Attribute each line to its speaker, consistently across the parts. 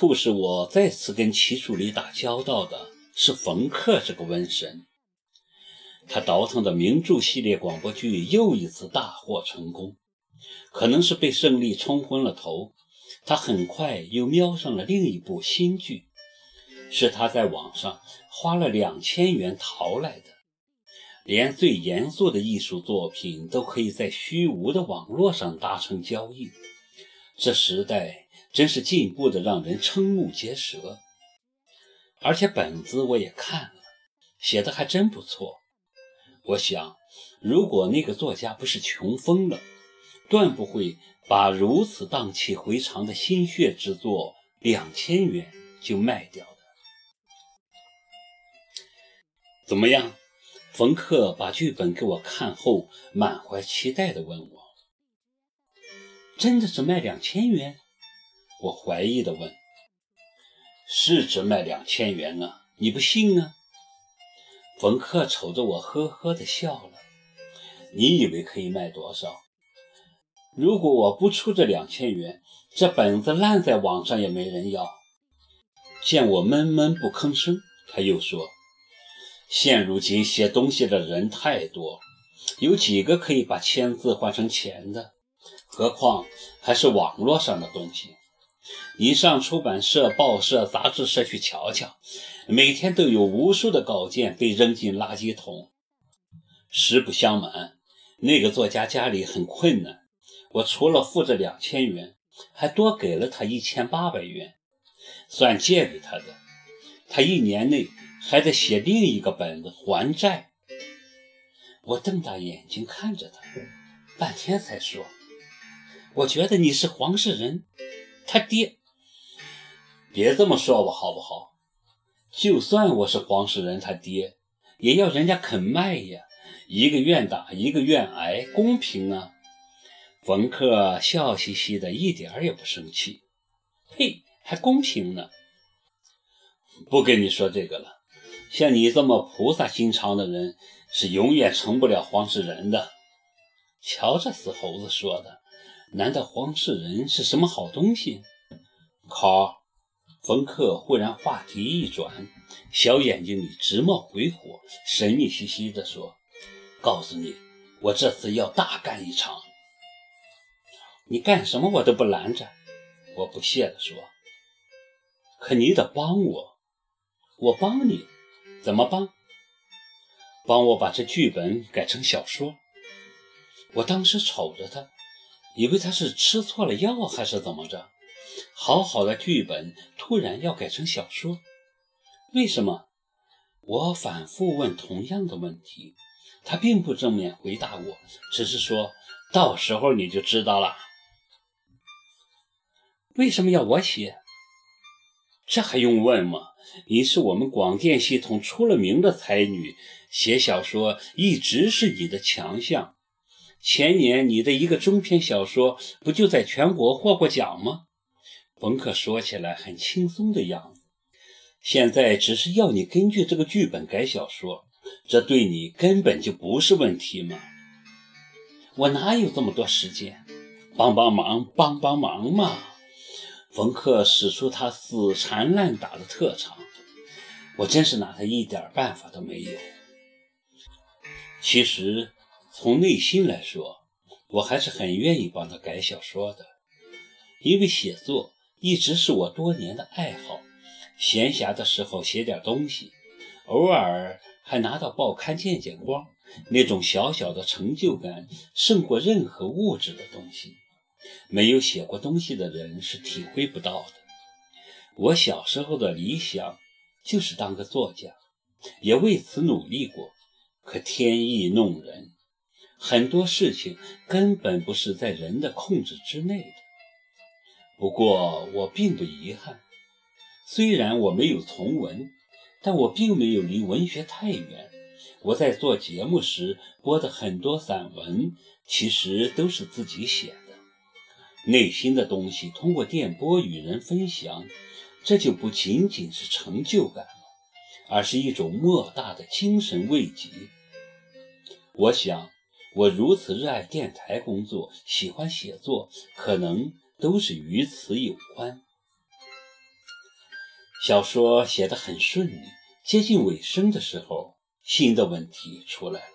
Speaker 1: 促使我再次跟齐楚离打交道的是冯克这个瘟神。他倒腾的名著系列广播剧又一次大获成功，可能是被胜利冲昏了头，他很快又瞄上了另一部新剧，是他在网上花了两千元淘来的。连最严肃的艺术作品都可以在虚无的网络上达成交易，这时代真是进步的让人瞠目结舌。而且本子我也看了，写的还真不错。我想，如果那个作家不是穷疯了，断不会把如此荡气回肠的心血之作两千元就卖掉的。怎么样？冯克把剧本给我看后，满怀期待地问我：“真的只卖两千元？”我怀疑地问：“是只卖两千元啊？你不信啊？”冯克瞅着我，呵呵地笑了：“你以为可以卖多少？如果我不出这两千元，这本子烂在网上也没人要。”见我闷闷不吭声，他又说。现如今写东西的人太多，有几个可以把签字换成钱的？何况还是网络上的东西。你上出版社、报社、杂志社去瞧瞧，每天都有无数的稿件被扔进垃圾桶。实不相瞒，那个作家家里很困难，我除了付这两千元，还多给了他一千八百元，算借给他的。他一年内。还得写另一个本子还债。我瞪大眼睛看着他，半天才说：“我觉得你是黄世仁，他爹。别这么说我好不好？就算我是黄世仁他爹，也要人家肯卖呀。一个愿打，一个愿挨，公平啊。”冯克笑嘻嘻的，一点也不生气。嘿，还公平呢？不跟你说这个了。像你这么菩萨心肠的人，是永远成不了黄世仁的。瞧这死猴子说的，难道黄世仁是什么好东西？靠！冯克忽然话题一转，小眼睛里直冒鬼火，神秘兮兮地说：“告诉你，我这次要大干一场。你干什么我都不拦着。”我不屑地说：“可你得帮我，我帮你。”怎么帮？帮我把这剧本改成小说。我当时瞅着他，以为他是吃错了药还是怎么着。好好的剧本突然要改成小说，为什么？我反复问同样的问题，他并不正面回答我，只是说到时候你就知道了。为什么要我写？这还用问吗？你是我们广电系统出了名的才女，写小说一直是你的强项。前年你的一个中篇小说不就在全国获过奖吗？冯克说起来很轻松的样子。现在只是要你根据这个剧本改小说，这对你根本就不是问题嘛。我哪有这么多时间？帮帮忙，帮帮忙嘛！冯克使出他死缠烂打的特长，我真是拿他一点办法都没有。其实从内心来说，我还是很愿意帮他改小说的，因为写作一直是我多年的爱好。闲暇的时候写点东西，偶尔还拿到报刊见见光，那种小小的成就感胜过任何物质的东西。没有写过东西的人是体会不到的。我小时候的理想就是当个作家，也为此努力过。可天意弄人，很多事情根本不是在人的控制之内的。不过我并不遗憾，虽然我没有从文，但我并没有离文学太远。我在做节目时播的很多散文，其实都是自己写的。内心的东西通过电波与人分享，这就不仅仅是成就感了，而是一种莫大的精神慰藉。我想，我如此热爱电台工作，喜欢写作，可能都是与此有关。小说写得很顺利，接近尾声的时候，新的问题出来了：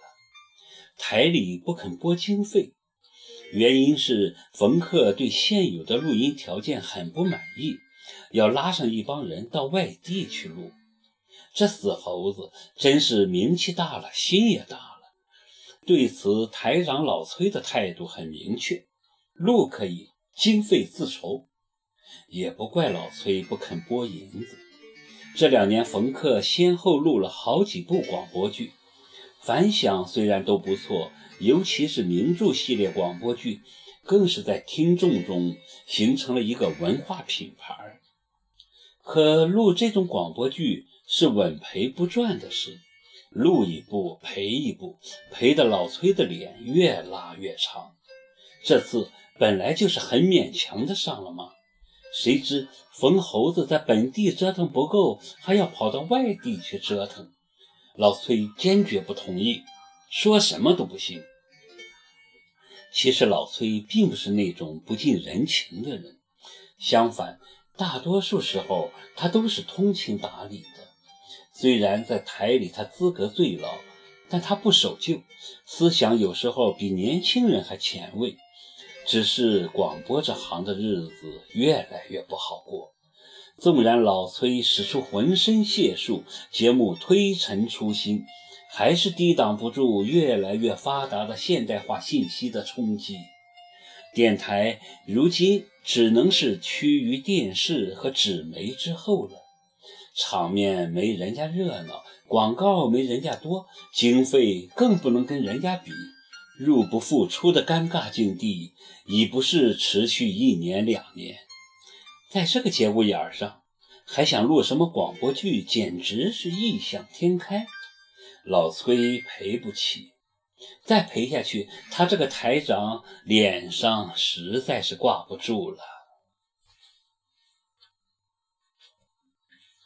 Speaker 1: 台里不肯拨经费，原因是冯克对现有的录音条件很不满意，要拉上一帮人到外地去录。这死猴子真是名气大了，心也大。对此，台长老崔的态度很明确：录可以，经费自筹。也不怪老崔不肯拨银子。这两年，冯克先后录了好几部广播剧，反响虽然都不错，尤其是名著系列广播剧，更是在听众中形成了一个文化品牌。可录这种广播剧是稳赔不赚的事，录一部赔一部，赔得老崔的脸越拉越长。这次本来就是很勉强的上了吗？谁知冯猴子在本地折腾不够，还要跑到外地去折腾。老崔坚决不同意，说什么都不行。其实老崔并不是那种不近人情的人，相反，大多数时候他都是通情达理的。虽然在台里他资格最老，但他不守旧，思想有时候比年轻人还前卫。只是广播这行的日子越来越不好过。纵然老崔使出浑身解数，节目推陈出新，还是抵挡不住越来越发达的现代化信息的冲击。电台如今只能是趋于电视和纸媒之后了，场面没人家热闹，广告没人家多，经费更不能跟人家比。入不敷出的尴尬境地，已不是持续一年两年。在这个节骨眼上，还想录什么广播剧，简直是异想天开。老崔赔不起，再赔下去，他这个台长脸上实在是挂不住了。